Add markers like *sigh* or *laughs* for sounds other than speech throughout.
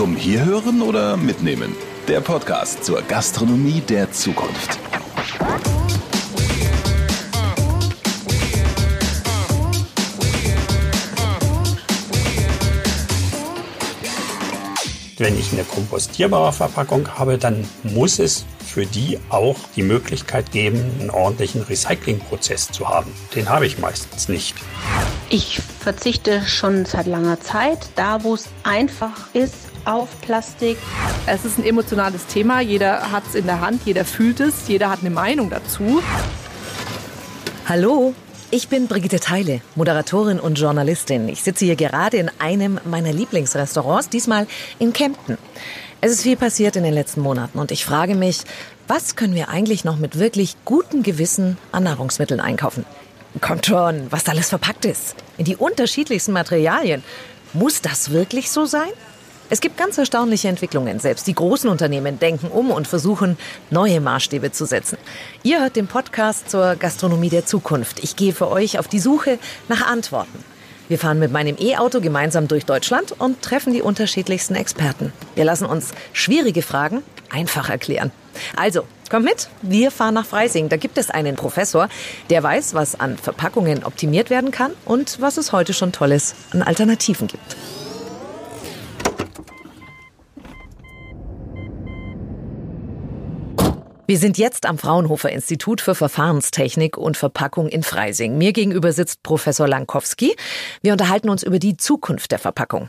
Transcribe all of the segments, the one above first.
Zum Hierhören oder Mitnehmen? Der Podcast zur Gastronomie der Zukunft. Wenn ich eine kompostierbare Verpackung habe, dann muss es für die auch die Möglichkeit geben, einen ordentlichen Recyclingprozess zu haben. Den habe ich meistens nicht. Ich verzichte schon seit langer Zeit, da wo es einfach ist, auf Plastik. Es ist ein emotionales Thema. Jeder hat es in der Hand, jeder fühlt es, jeder hat eine Meinung dazu. Hallo, ich bin Brigitte Teile, Moderatorin und Journalistin. Ich sitze hier gerade in einem meiner Lieblingsrestaurants, diesmal in Kempten. Es ist viel passiert in den letzten Monaten und ich frage mich, was können wir eigentlich noch mit wirklich gutem Gewissen an Nahrungsmitteln einkaufen? Kommt schon, was alles verpackt ist. In die unterschiedlichsten Materialien. Muss das wirklich so sein? Es gibt ganz erstaunliche Entwicklungen. Selbst die großen Unternehmen denken um und versuchen, neue Maßstäbe zu setzen. Ihr hört den Podcast zur Gastronomie der Zukunft. Ich gehe für euch auf die Suche nach Antworten. Wir fahren mit meinem E-Auto gemeinsam durch Deutschland und treffen die unterschiedlichsten Experten. Wir lassen uns schwierige Fragen einfach erklären. Also, kommt mit, wir fahren nach Freising. Da gibt es einen Professor, der weiß, was an Verpackungen optimiert werden kann und was es heute schon Tolles an Alternativen gibt. Wir sind jetzt am Fraunhofer Institut für Verfahrenstechnik und Verpackung in Freising. Mir gegenüber sitzt Professor Lankowski. Wir unterhalten uns über die Zukunft der Verpackung.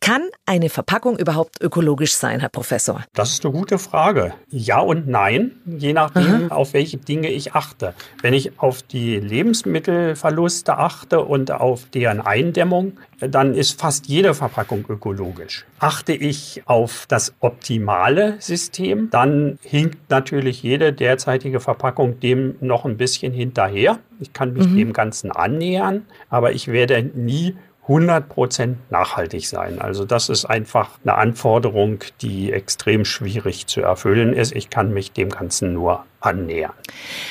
Kann eine Verpackung überhaupt ökologisch sein, Herr Professor? Das ist eine gute Frage. Ja und nein, je nachdem, Aha. auf welche Dinge ich achte. Wenn ich auf die Lebensmittelverluste achte und auf deren Eindämmung, dann ist fast jede Verpackung ökologisch. Achte ich auf das optimale System, dann hinkt natürlich jede derzeitige Verpackung dem noch ein bisschen hinterher. Ich kann mich mhm. dem Ganzen annähern, aber ich werde nie 100% nachhaltig sein. Also das ist einfach eine Anforderung, die extrem schwierig zu erfüllen ist. Ich kann mich dem Ganzen nur annähern.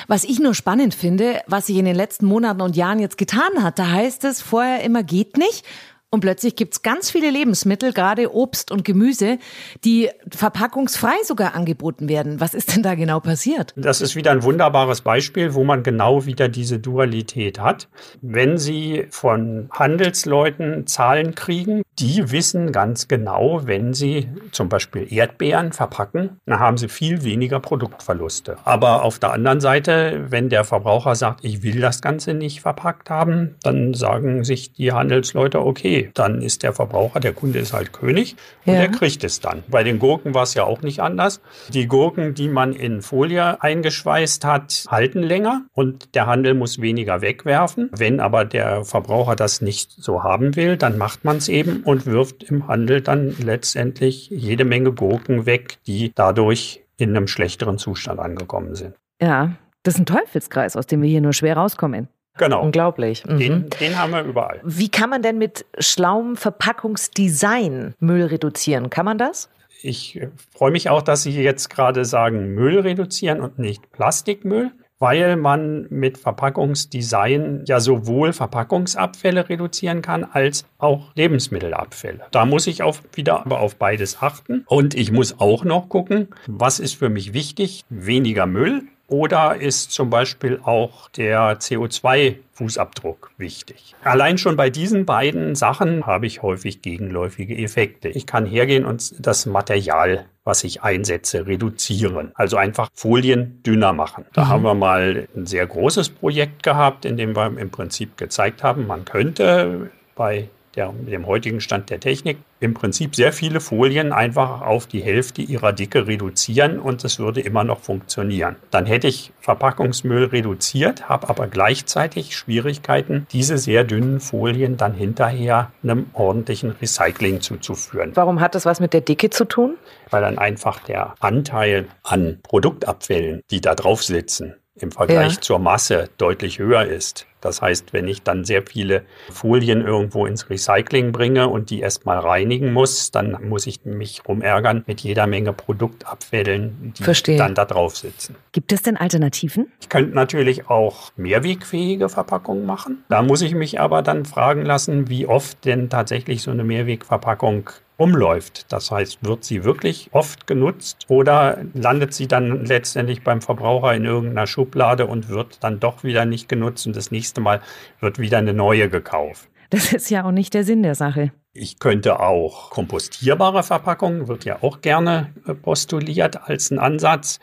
Was ich nur spannend finde, was sich in den letzten Monaten und Jahren jetzt getan hat, da heißt es vorher immer geht nicht und plötzlich gibt's ganz viele Lebensmittel, gerade Obst und Gemüse, die verpackungsfrei sogar angeboten werden. Was ist denn da genau passiert? Das ist wieder ein wunderbares Beispiel, wo man genau wieder diese Dualität hat. Wenn Sie von Handelsleuten Zahlen kriegen, die wissen ganz genau, wenn sie zum Beispiel Erdbeeren verpacken, dann haben sie viel weniger Produktverluste. Aber auf der anderen Seite, wenn der Verbraucher sagt, ich will das Ganze nicht verpackt haben, dann sagen sich die Handelsleute, okay, dann ist der Verbraucher, der Kunde ist halt König und ja. der kriegt es dann. Bei den Gurken war es ja auch nicht anders. Die Gurken, die man in Folie eingeschweißt hat, halten länger und der Handel muss weniger wegwerfen. Wenn aber der Verbraucher das nicht so haben will, dann macht man es eben und wirft im Handel dann letztendlich jede Menge Gurken weg, die dadurch in einem schlechteren Zustand angekommen sind. Ja, das ist ein Teufelskreis, aus dem wir hier nur schwer rauskommen. Genau. Unglaublich. Mhm. Den, den, haben wir überall. Wie kann man denn mit schlauem Verpackungsdesign Müll reduzieren? Kann man das? Ich freue mich auch, dass Sie jetzt gerade sagen, Müll reduzieren und nicht Plastikmüll, weil man mit Verpackungsdesign ja sowohl Verpackungsabfälle reduzieren kann als auch Lebensmittelabfälle. Da muss ich auch wieder aber auf beides achten. Und ich muss auch noch gucken, was ist für mich wichtig? Weniger Müll oder ist zum Beispiel auch der CO2-Fußabdruck wichtig? Allein schon bei diesen beiden Sachen habe ich häufig gegenläufige Effekte. Ich kann hergehen und das Material, was ich einsetze, reduzieren. Also einfach Folien dünner machen. Da mhm. haben wir mal ein sehr großes Projekt gehabt, in dem wir im Prinzip gezeigt haben, man könnte bei der, mit dem heutigen Stand der Technik im Prinzip sehr viele Folien einfach auf die Hälfte ihrer Dicke reduzieren und es würde immer noch funktionieren. Dann hätte ich Verpackungsmüll reduziert, habe aber gleichzeitig Schwierigkeiten, diese sehr dünnen Folien dann hinterher einem ordentlichen Recycling zuzuführen. Warum hat das was mit der Dicke zu tun? Weil dann einfach der Anteil an Produktabfällen, die da drauf sitzen, im Vergleich ja. zur Masse deutlich höher ist. Das heißt, wenn ich dann sehr viele Folien irgendwo ins Recycling bringe und die erstmal reinigen muss, dann muss ich mich rumärgern mit jeder Menge Produktabfällen, die Verstehe. dann da drauf sitzen. Gibt es denn Alternativen? Ich könnte natürlich auch mehrwegfähige Verpackungen machen. Da muss ich mich aber dann fragen lassen, wie oft denn tatsächlich so eine Mehrwegverpackung umläuft. Das heißt, wird sie wirklich oft genutzt oder landet sie dann letztendlich beim Verbraucher in irgendeiner Schublade und wird dann doch wieder nicht genutzt und das nächste Mal wird wieder eine neue gekauft. Das ist ja auch nicht der Sinn der Sache. Ich könnte auch kompostierbare Verpackungen, wird ja auch gerne postuliert als ein Ansatz.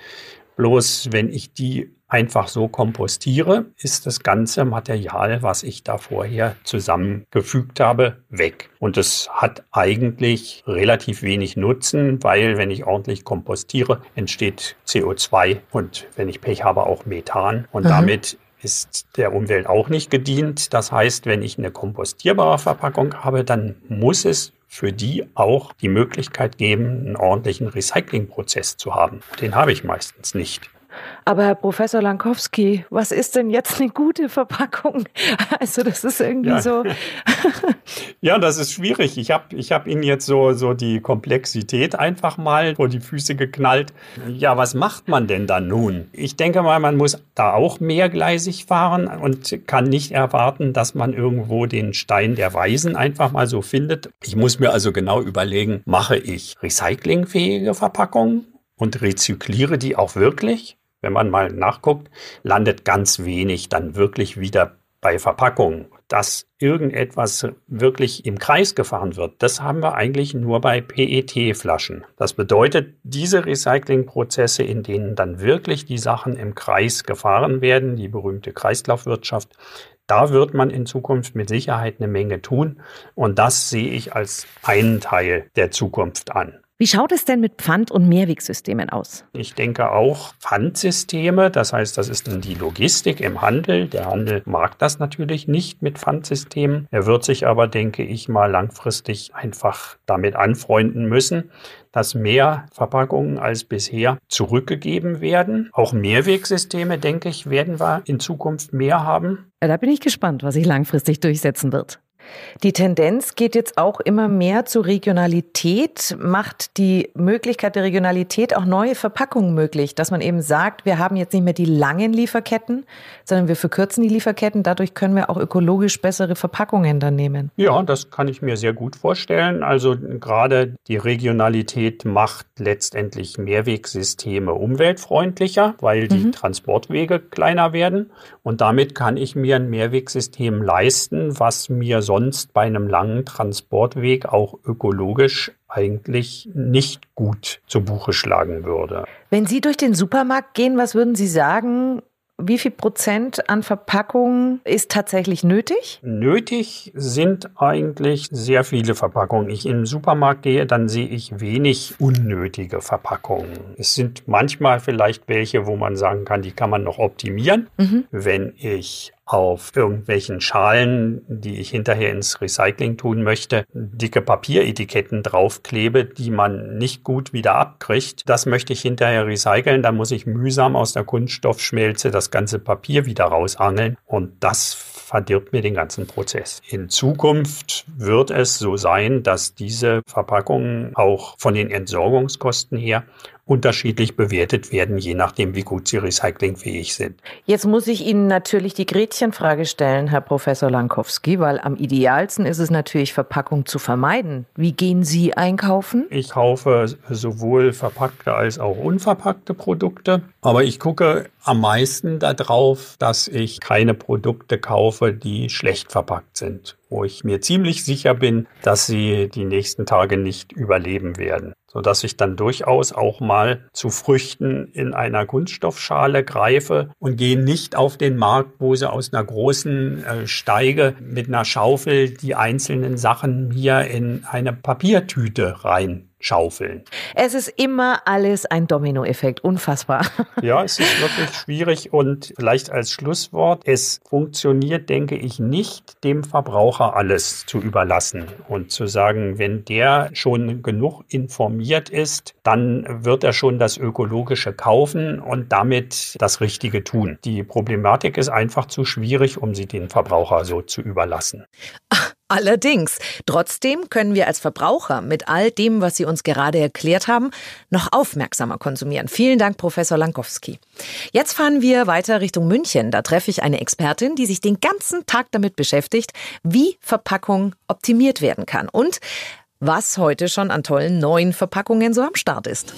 Bloß wenn ich die einfach so kompostiere, ist das ganze Material, was ich da vorher zusammengefügt habe, weg. Und es hat eigentlich relativ wenig Nutzen, weil wenn ich ordentlich kompostiere, entsteht CO2 und wenn ich Pech habe, auch Methan. Und mhm. damit ist der Umwelt auch nicht gedient. Das heißt, wenn ich eine kompostierbare Verpackung habe, dann muss es für die auch die Möglichkeit geben, einen ordentlichen Recyclingprozess zu haben. Den habe ich meistens nicht. Aber Herr Professor Lankowski, was ist denn jetzt eine gute Verpackung? *laughs* Also das ist irgendwie ja. so. *laughs* *laughs* ja, das ist schwierig. Ich habe ich hab Ihnen jetzt so, so die Komplexität einfach mal vor die Füße geknallt. Ja, was macht man denn dann nun? Ich denke mal, man muss da auch mehrgleisig fahren und kann nicht erwarten, dass man irgendwo den Stein der Weisen einfach mal so findet. Ich muss mir also genau überlegen, mache ich recyclingfähige Verpackungen und rezykliere die auch wirklich? Wenn man mal nachguckt, landet ganz wenig dann wirklich wieder bei Verpackungen. Dass irgendetwas wirklich im Kreis gefahren wird, das haben wir eigentlich nur bei PET-Flaschen. Das bedeutet, diese Recyclingprozesse, in denen dann wirklich die Sachen im Kreis gefahren werden, die berühmte Kreislaufwirtschaft, da wird man in Zukunft mit Sicherheit eine Menge tun. Und das sehe ich als einen Teil der Zukunft an. Wie schaut es denn mit Pfand- und Mehrwegsystemen aus? Ich denke auch Pfandsysteme, das heißt, das ist dann die Logistik im Handel. Der Handel mag das natürlich nicht mit Pfandsystemen. Er wird sich aber, denke ich mal, langfristig einfach damit anfreunden müssen, dass mehr Verpackungen als bisher zurückgegeben werden. Auch Mehrwegsysteme, denke ich, werden wir in Zukunft mehr haben. Da bin ich gespannt, was sich langfristig durchsetzen wird. Die Tendenz geht jetzt auch immer mehr zur Regionalität, macht die Möglichkeit der Regionalität auch neue Verpackungen möglich, dass man eben sagt, wir haben jetzt nicht mehr die langen Lieferketten, sondern wir verkürzen die Lieferketten. Dadurch können wir auch ökologisch bessere Verpackungen dann nehmen. Ja, das kann ich mir sehr gut vorstellen. Also gerade die Regionalität macht letztendlich Mehrwegsysteme umweltfreundlicher, weil die mhm. Transportwege kleiner werden. Und damit kann ich mir ein Mehrwegsystem leisten, was mir sonst sonst bei einem langen Transportweg auch ökologisch eigentlich nicht gut zu Buche schlagen würde. Wenn Sie durch den Supermarkt gehen, was würden Sie sagen, wie viel Prozent an Verpackungen ist tatsächlich nötig? Nötig sind eigentlich sehr viele Verpackungen. Ich im Supermarkt gehe, dann sehe ich wenig unnötige Verpackungen. Es sind manchmal vielleicht welche, wo man sagen kann, die kann man noch optimieren. Mhm. Wenn ich auf irgendwelchen Schalen, die ich hinterher ins Recycling tun möchte, dicke Papieretiketten draufklebe, die man nicht gut wieder abkriegt. Das möchte ich hinterher recyceln. Da muss ich mühsam aus der Kunststoffschmelze das ganze Papier wieder rausangeln. Und das verdirbt mir den ganzen Prozess. In Zukunft wird es so sein, dass diese Verpackungen auch von den Entsorgungskosten her unterschiedlich bewertet werden, je nachdem, wie gut sie recyclingfähig sind. Jetzt muss ich Ihnen natürlich die Gretchenfrage stellen, Herr Professor Lankowski, weil am idealsten ist es natürlich, Verpackung zu vermeiden. Wie gehen Sie einkaufen? Ich kaufe sowohl verpackte als auch unverpackte Produkte, aber ich gucke am meisten darauf, dass ich keine Produkte kaufe, die schlecht verpackt sind, wo ich mir ziemlich sicher bin, dass sie die nächsten Tage nicht überleben werden sodass ich dann durchaus auch mal zu Früchten in einer Kunststoffschale greife und gehe nicht auf den Markt, wo sie aus einer großen äh, Steige mit einer Schaufel die einzelnen Sachen hier in eine Papiertüte rein schaufeln. Es ist immer alles ein Dominoeffekt, unfassbar. *laughs* Ja, es ist wirklich schwierig und vielleicht als Schlusswort, es funktioniert, denke ich, nicht, dem Verbraucher alles zu überlassen und zu sagen, wenn der schon genug informiert ist, dann wird er schon das Ökologische kaufen und damit das Richtige tun. Die Problematik ist einfach zu schwierig, um sie den Verbraucher so zu überlassen. Ach. Allerdings, trotzdem können wir als Verbraucher mit all dem, was Sie uns gerade erklärt haben, noch aufmerksamer konsumieren. Vielen Dank, Professor Lankowski. Jetzt fahren wir weiter Richtung München. Da treffe ich eine Expertin, die sich den ganzen Tag damit beschäftigt, wie Verpackung optimiert werden kann und was heute schon an tollen neuen Verpackungen so am Start ist.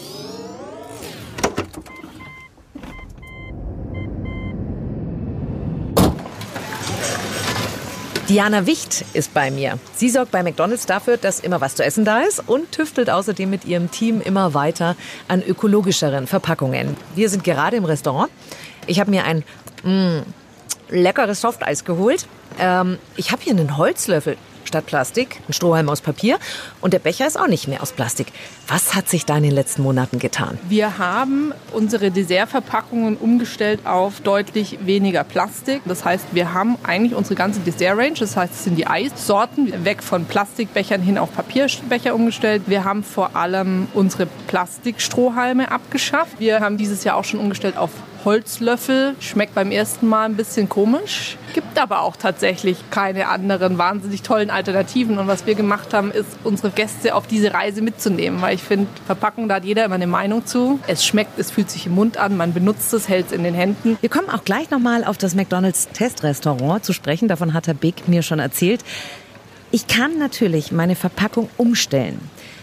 Diana Wicht ist bei mir. Sie sorgt bei McDonald's dafür, dass immer was zu essen da ist und tüftelt außerdem mit ihrem Team immer weiter an ökologischeren Verpackungen. Wir sind gerade im Restaurant. Ich habe mir ein mh, mm, leckeres Softeis geholt. Ähm, ich habe hier einen Holzlöffel statt Plastik, ein Strohhalm aus Papier und der Becher ist auch nicht mehr aus Plastik. Was hat sich da in den letzten Monaten getan? Wir haben unsere Dessertverpackungen umgestellt auf deutlich weniger Plastik. Das heißt, wir haben eigentlich unsere ganze Dessert-Range, das heißt, es sind die Eissorten, weg von Plastikbechern hin auf Papierbecher umgestellt. Wir haben vor allem unsere Plastikstrohhalme abgeschafft. Wir haben dieses Jahr auch schon umgestellt auf Holzlöffel. Schmeckt beim ersten Mal ein bisschen komisch. Gibt aber auch tatsächlich keine anderen wahnsinnig tollen Alternativen. Und was wir gemacht haben, ist, unsere Gäste auf diese Reise mitzunehmen. Weil ich finde, Verpackung, da hat jeder immer eine Meinung zu. Es schmeckt, es fühlt sich im Mund an, man benutzt es, hält es in den Händen. Wir kommen auch gleich nochmal auf das McDonalds Testrestaurant zu sprechen. Davon hat Herr Beck mir schon erzählt. Ich kann natürlich meine Verpackung umstellen.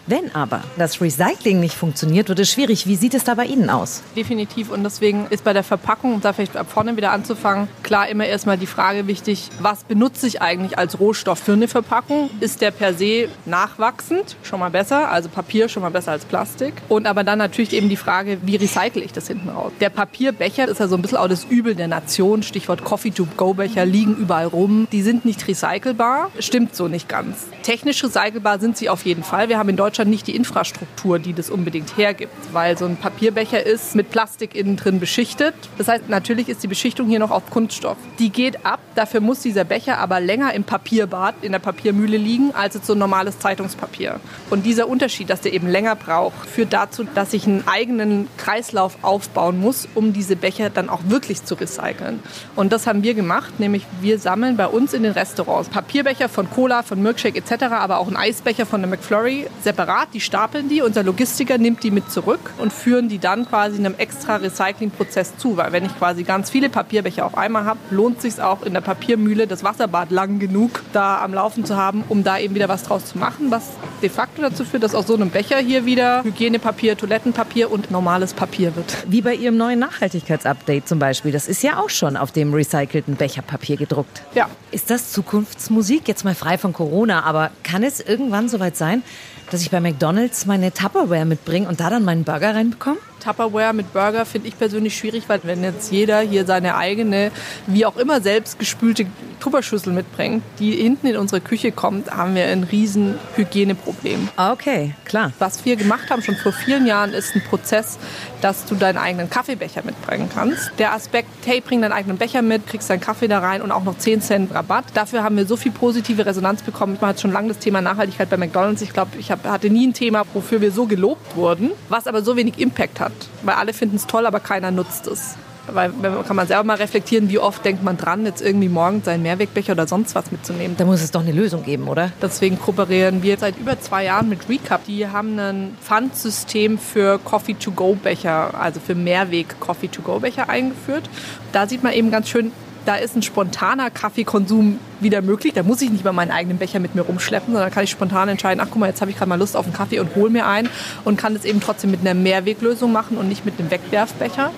Wenn aber das Recycling nicht funktioniert, wird es schwierig. Wie sieht es da bei Ihnen aus? Definitiv. Und deswegen ist bei der Verpackung, um da vielleicht ab vorne wieder anzufangen, klar immer erstmal die Frage wichtig, was benutze ich eigentlich als Rohstoff für eine Verpackung? Ist der per se nachwachsend? Schon mal besser. Also Papier schon mal besser als Plastik. Und aber dann natürlich eben die Frage, wie recycle ich das hinten raus? Der Papierbecher ist ja so ein bisschen auch das Übel der Nation. Stichwort Coffee-to-Go-Becher liegen überall rum. Die sind nicht recycelbar. Stimmt so nicht ganz. Technisch recycelbar sind sie auf jeden Fall. Wir haben in Deutschland Deutschland nicht die Infrastruktur, die das unbedingt hergibt, weil so ein Papierbecher ist mit Plastik innen drin beschichtet. Das heißt, natürlich ist die Beschichtung hier noch auf Kunststoff. Die geht ab, dafür muss dieser Becher aber länger im Papierbad, in der Papiermühle liegen, als jetzt so ein normales Zeitungspapier. Und dieser Unterschied, dass der eben länger braucht, führt dazu, dass ich einen eigenen Kreislauf aufbauen muss, um diese Becher dann auch wirklich zu recyceln. Und das haben wir gemacht, nämlich wir sammeln bei uns in den Restaurants Papierbecher von Cola, von Milkshake etc., aber auch einen Eisbecher von der McFlurry separat separat, die stapeln die, unser Logistiker nimmt die mit zurück und führen die dann quasi einem extra Recyclingprozess zu. Weil wenn ich quasi ganz viele Papierbecher auf einmal habe, lohnt sich auch in der Papiermühle das Wasserbad lang genug da am Laufen zu haben, um da eben wieder was draus zu machen, was de facto dazu führt, dass aus so einem Becher hier wieder Hygienepapier, Toilettenpapier und normales Papier wird. Wie bei Ihrem neuen Nachhaltigkeitsupdate zum Beispiel. Das ist ja auch schon auf dem recycelten Becherpapier gedruckt. Ja. Ist das Zukunftsmusik? Jetzt mal frei von Corona, aber kann es irgendwann soweit sein, dass ich bei McDonald's meine Tupperware mitbringe und da dann meinen Burger reinbekomme? Tupperware mit Burger finde ich persönlich schwierig, weil wenn jetzt jeder hier seine eigene, wie auch immer selbst gespülte Tupperschüssel mitbringt, die hinten in unsere Küche kommt, haben wir ein riesen Hygieneproblem. Okay, klar. Was wir gemacht haben schon vor vielen Jahren ist ein Prozess, dass du deinen eigenen Kaffeebecher mitbringen kannst. Der Aspekt, hey, bring deinen eigenen Becher mit, kriegst deinen Kaffee da rein und auch noch 10 Cent Rabatt. Dafür haben wir so viel positive Resonanz bekommen. Ich mache jetzt schon lange das Thema Nachhaltigkeit bei McDonald's. Ich glaube, ich hab, hatte nie ein Thema, wofür wir so gelobt wurden, was aber so wenig Impact hat. Weil alle finden es toll, aber keiner nutzt es. Weil kann man selber mal reflektieren, wie oft denkt man dran, jetzt irgendwie morgens seinen Mehrwegbecher oder sonst was mitzunehmen. Da muss es doch eine Lösung geben, oder? Deswegen kooperieren wir seit über zwei Jahren mit Recap. Die haben ein Pfandsystem für Coffee-to-go-Becher, also für Mehrweg-Coffee-to-go-Becher eingeführt. Da sieht man eben ganz schön, da ist ein spontaner Kaffeekonsum wieder möglich. Da muss ich nicht mal meinen eigenen Becher mit mir rumschleppen, sondern kann ich spontan entscheiden, ach guck mal, jetzt habe ich gerade mal Lust auf einen Kaffee und hole mir einen und kann es eben trotzdem mit einer Mehrweglösung machen und nicht mit einem Wegwerfbecher.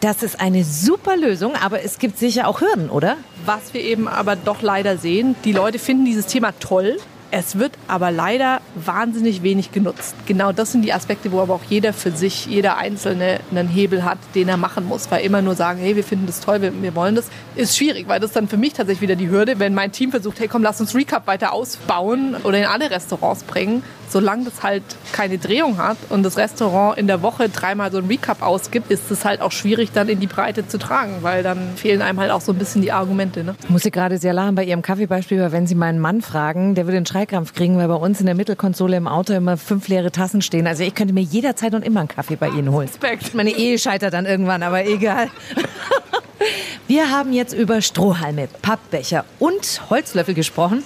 Das ist eine super Lösung, aber es gibt sicher auch Hürden, oder? Was wir eben aber doch leider sehen, die Leute finden dieses Thema toll, es wird aber leider wahnsinnig wenig genutzt. Genau das sind die Aspekte, wo aber auch jeder für sich, jeder Einzelne einen Hebel hat, den er machen muss. Weil immer nur sagen, hey, wir finden das toll, wir, wollen das, ist schwierig, weil das dann für mich tatsächlich wieder die Hürde, wenn mein Team versucht, hey, komm, lass uns Recap weiter ausbauen oder in alle Restaurants bringen, solange das halt keine Drehung hat und das Restaurant in der Woche dreimal so ein Recap ausgibt, ist es halt auch schwierig, dann in die Breite zu tragen, weil dann fehlen einem halt auch so ein bisschen die Argumente. Ne? Ich musste gerade sehr lachen bei Ihrem Kaffeebeispiel, weil wenn Sie meinen Mann fragen, der würde einen Schreikrampf kriegen, weil bei uns in der Mittelkonsole im Auto immer fünf leere Tassen stehen. Also ich könnte mir jederzeit und immer einen Kaffee bei Ihnen holen. Respekt. Meine Ehe scheitert dann irgendwann, aber egal. *laughs* Wir haben jetzt über Strohhalme, Pappbecher und Holzlöffel gesprochen.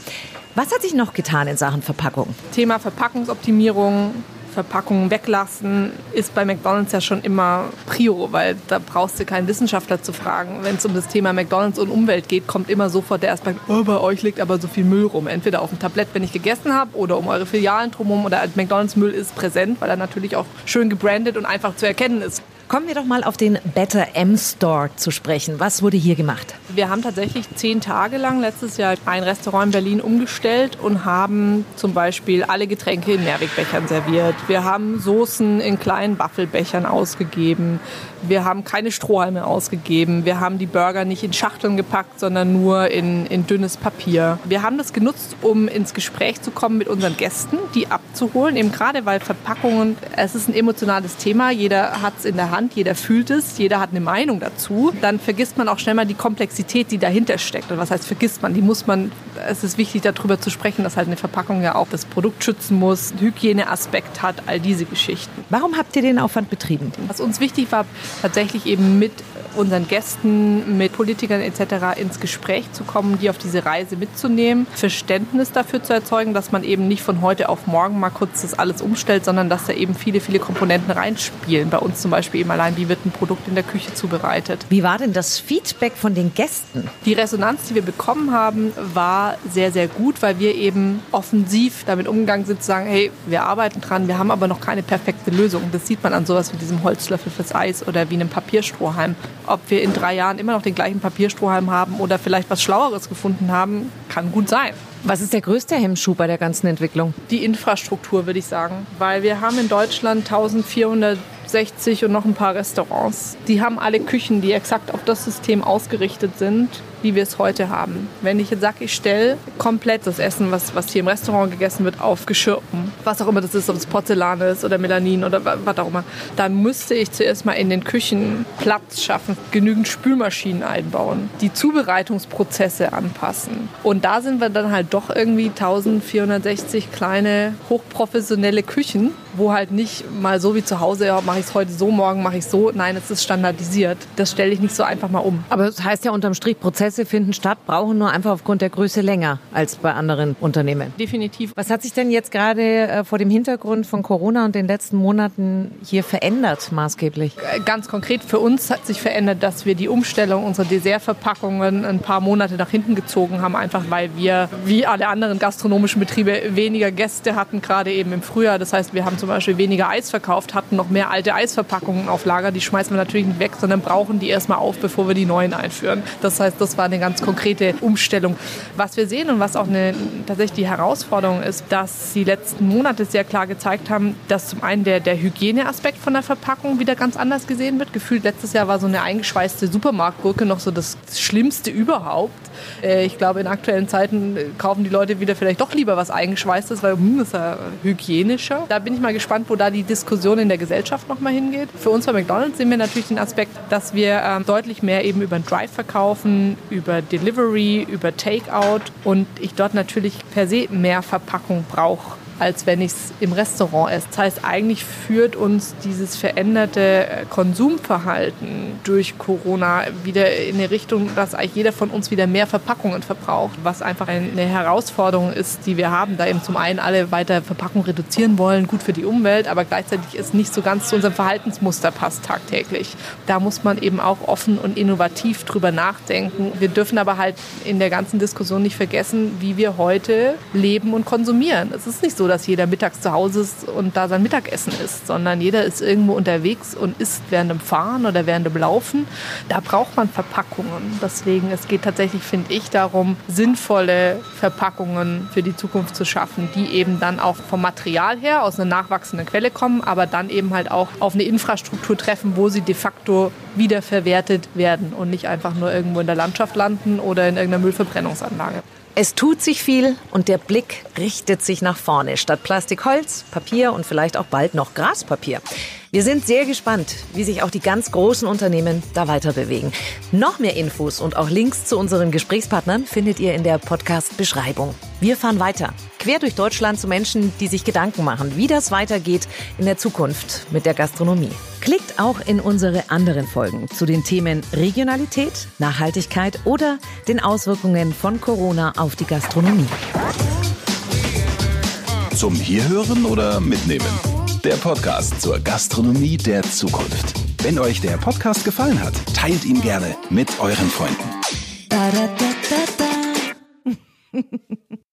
Was hat sich noch getan in Sachen Verpackung? Thema Verpackungsoptimierung, Verpackungen weglassen, ist bei McDonald's ja schon immer Prio, weil da brauchst du keinen Wissenschaftler zu fragen. Wenn es um das Thema McDonald's und Umwelt geht, kommt immer sofort der Aspekt, oh, bei euch liegt aber so viel Müll rum. Entweder auf dem Tablett, wenn ich gegessen habe, oder um eure Filialen drumherum oder McDonald's Müll ist präsent, weil er natürlich auch schön gebrandet und einfach zu erkennen ist. Kommen wir doch mal auf den Better M Store zu sprechen. Was wurde hier gemacht? Wir haben tatsächlich zehn Tage lang letztes Jahr ein Restaurant in Berlin umgestellt und haben zum Beispiel alle Getränke in Mehrwegbechern serviert. Wir haben Soßen in kleinen Waffelbechern ausgegeben. Wir haben keine Strohhalme ausgegeben. Wir haben die Burger nicht in Schachteln gepackt, sondern nur in, in dünnes Papier. Wir haben das genutzt, um ins Gespräch zu kommen mit unseren Gästen, die abzuholen. Eben gerade, weil Verpackungen, es ist ein emotionales Thema. Jeder hat es in der Hand, jeder fühlt es, jeder hat eine Meinung dazu. Dann vergisst man auch schnell mal die Komplexität, die dahinter steckt. Und was heißt vergisst man? Die muss man, es ist wichtig, darüber zu sprechen, dass halt eine Verpackung ja auch das Produkt schützen muss, einen Hygieneaspekt hat, all diese Geschichten. Warum habt ihr den Aufwand betrieben? Was uns wichtig war, tatsächlich eben mit unseren Gästen, mit Politikern etc. ins Gespräch zu kommen, die auf diese Reise mitzunehmen, Verständnis dafür zu erzeugen, dass man eben nicht von heute auf morgen mal kurz das alles umstellt, sondern dass da eben viele, viele Komponenten reinspielen. Bei uns zum Beispiel eben allein, wie wird ein Produkt in der Küche zubereitet. Wie war denn das Feedback von den Gästen? Die Resonanz, die wir bekommen haben, war sehr, sehr gut, weil wir eben offensiv damit umgegangen sind, zu sagen, hey, wir arbeiten dran, wir haben aber noch keine perfekte Lösung. Das sieht man an sowas wie diesem Holzlöffel fürs Eis oder wie einem Papierstrohhalm. Ob wir in drei Jahren immer noch den gleichen Papierstrohhalm haben oder vielleicht was Schlaueres gefunden haben, kann gut sein. Was ist der größte Hemmschuh bei der ganzen Entwicklung? Die Infrastruktur, würde ich sagen. Weil wir haben in Deutschland 1400 60 und noch ein paar Restaurants. Die haben alle Küchen, die exakt auf das System ausgerichtet sind, wie wir es heute haben. Wenn ich jetzt sage, ich stelle komplett das Essen, was, was hier im Restaurant gegessen wird, auf Geschirr um, was auch immer das ist, ob es Porzellan ist oder Melanin oder was auch immer, dann müsste ich zuerst mal in den Küchen Platz schaffen, genügend Spülmaschinen einbauen, die Zubereitungsprozesse anpassen. Und da sind wir dann halt doch irgendwie 1460 kleine, hochprofessionelle Küchen, wo halt nicht mal so wie zu Hause, ja, mache ich es heute so, morgen mache ich es so. Nein, es ist standardisiert. Das stelle ich nicht so einfach mal um. Aber das heißt ja unterm Strich, Prozesse finden statt, brauchen nur einfach aufgrund der Größe länger als bei anderen Unternehmen. Definitiv. Was hat sich denn jetzt gerade äh, vor dem Hintergrund von Corona und den letzten Monaten hier verändert maßgeblich? Äh, ganz konkret für uns hat sich verändert, dass wir die Umstellung unserer Dessertverpackungen ein paar Monate nach hinten gezogen haben, einfach weil wir wie alle anderen gastronomischen Betriebe weniger Gäste hatten, gerade eben im Frühjahr. Das heißt, wir haben zum Beispiel weniger Eis verkauft, hatten noch mehr alte Eisverpackungen auf Lager. Die schmeißen wir natürlich nicht weg, sondern brauchen die erstmal auf, bevor wir die neuen einführen. Das heißt, das war eine ganz konkrete Umstellung. Was wir sehen und was auch eine, tatsächlich die Herausforderung ist, dass die letzten Monate sehr klar gezeigt haben, dass zum einen der, der Hygieneaspekt von der Verpackung wieder ganz anders gesehen wird. Gefühlt letztes Jahr war so eine eingeschweißte Supermarktgurke noch so das Schlimmste überhaupt. Äh, ich glaube, in aktuellen Zeiten kaufen die Leute wieder vielleicht doch lieber was eingeschweißtes, weil hm, ist ja hygienischer. Da bin ich mal gespannt, wo da die Diskussion in der Gesellschaft nochmal hingeht. Für uns bei McDonald's sehen wir natürlich den Aspekt, dass wir ähm, deutlich mehr eben über Drive verkaufen, über Delivery, über Takeout und ich dort natürlich per se mehr Verpackung brauche als wenn ich es im Restaurant esse. Das heißt, eigentlich führt uns dieses veränderte äh, Konsumverhalten durch Corona wieder in eine Richtung, dass eigentlich jeder von uns wieder mehr Verpackungen verbraucht, was einfach eine Herausforderung ist, die wir haben, da eben zum einen alle weiter Verpackung reduzieren wollen, gut für die Umwelt, aber gleichzeitig ist nicht so ganz zu unserem Verhaltensmuster passt tagtäglich. Da muss man eben auch offen und innovativ drüber nachdenken. Wir dürfen aber halt in der ganzen Diskussion nicht vergessen, wie wir heute leben und konsumieren. Es ist nicht dass jeder mittags zu Hause ist und da sein Mittagessen isst, sondern jeder ist irgendwo unterwegs und isst während dem Fahren oder während dem Laufen. Da braucht man Verpackungen. Deswegen, es geht tatsächlich, finde ich, darum, sinnvolle Verpackungen für die Zukunft zu schaffen, die eben dann auch vom Material her aus einer nachwachsenden Quelle kommen, aber dann eben halt auch auf eine Infrastruktur treffen, wo sie de facto wiederverwertet werden und nicht einfach nur irgendwo in der Landschaft landen oder in irgendeiner Müllverbrennungsanlage. Es tut sich viel und der Blick richtet sich nach vorne. Statt Plastik, Holz, Papier und vielleicht auch bald noch Graspapier. Wir sind sehr gespannt, wie sich auch die ganz großen Unternehmen da weiter bewegen. Noch mehr Infos und auch Links zu unseren Gesprächspartnern findet ihr in der Podcast-Beschreibung. Wir fahren weiter. Quer durch Deutschland zu Menschen, die sich Gedanken machen, wie das weitergeht in der Zukunft mit der Gastronomie. Klickt auch in unsere anderen Folgen zu den Themen Regionalität, Nachhaltigkeit oder den Auswirkungen von Corona auf die Gastronomie. Zum Hierhören oder Mitnehmen? Der Podcast zur Gastronomie der Zukunft. Wenn euch der Podcast gefallen hat, teilt ihn gerne mit euren Freunden. *laughs*